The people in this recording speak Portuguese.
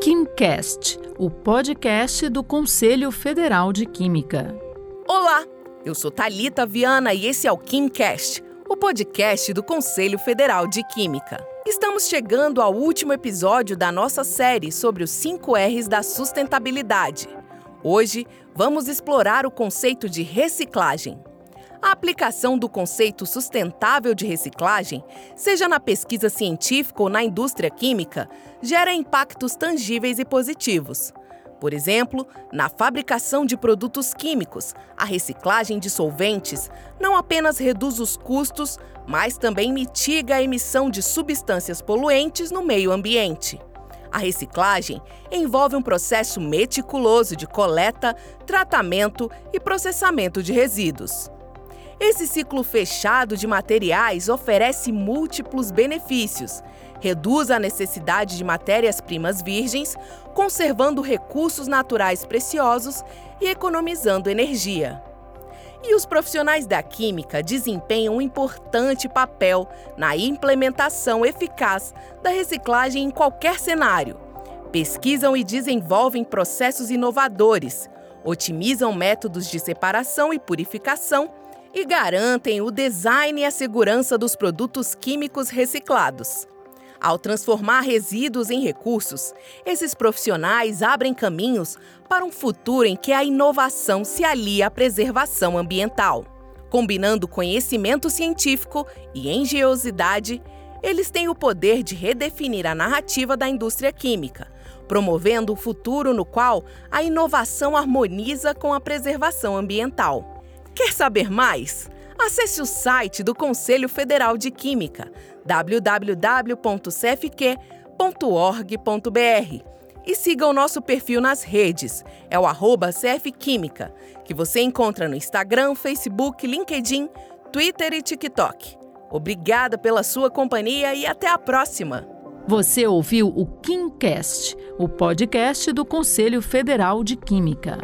KimCast, o podcast do Conselho Federal de Química. Olá, eu sou Talita Viana e esse é o KimCast, o podcast do Conselho Federal de Química. Estamos chegando ao último episódio da nossa série sobre os 5 R's da sustentabilidade. Hoje, vamos explorar o conceito de reciclagem. A aplicação do conceito sustentável de reciclagem, seja na pesquisa científica ou na indústria química, gera impactos tangíveis e positivos. Por exemplo, na fabricação de produtos químicos, a reciclagem de solventes não apenas reduz os custos, mas também mitiga a emissão de substâncias poluentes no meio ambiente. A reciclagem envolve um processo meticuloso de coleta, tratamento e processamento de resíduos. Esse ciclo fechado de materiais oferece múltiplos benefícios. Reduz a necessidade de matérias-primas virgens, conservando recursos naturais preciosos e economizando energia. E os profissionais da química desempenham um importante papel na implementação eficaz da reciclagem em qualquer cenário. Pesquisam e desenvolvem processos inovadores, otimizam métodos de separação e purificação e garantem o design e a segurança dos produtos químicos reciclados. Ao transformar resíduos em recursos, esses profissionais abrem caminhos para um futuro em que a inovação se alia à preservação ambiental. Combinando conhecimento científico e engenhosidade, eles têm o poder de redefinir a narrativa da indústria química, promovendo um futuro no qual a inovação harmoniza com a preservação ambiental. Quer saber mais? Acesse o site do Conselho Federal de Química, www.cfq.org.br e siga o nosso perfil nas redes, é o arroba CFQuímica, que você encontra no Instagram, Facebook, LinkedIn, Twitter e TikTok. Obrigada pela sua companhia e até a próxima! Você ouviu o KimCast, o podcast do Conselho Federal de Química.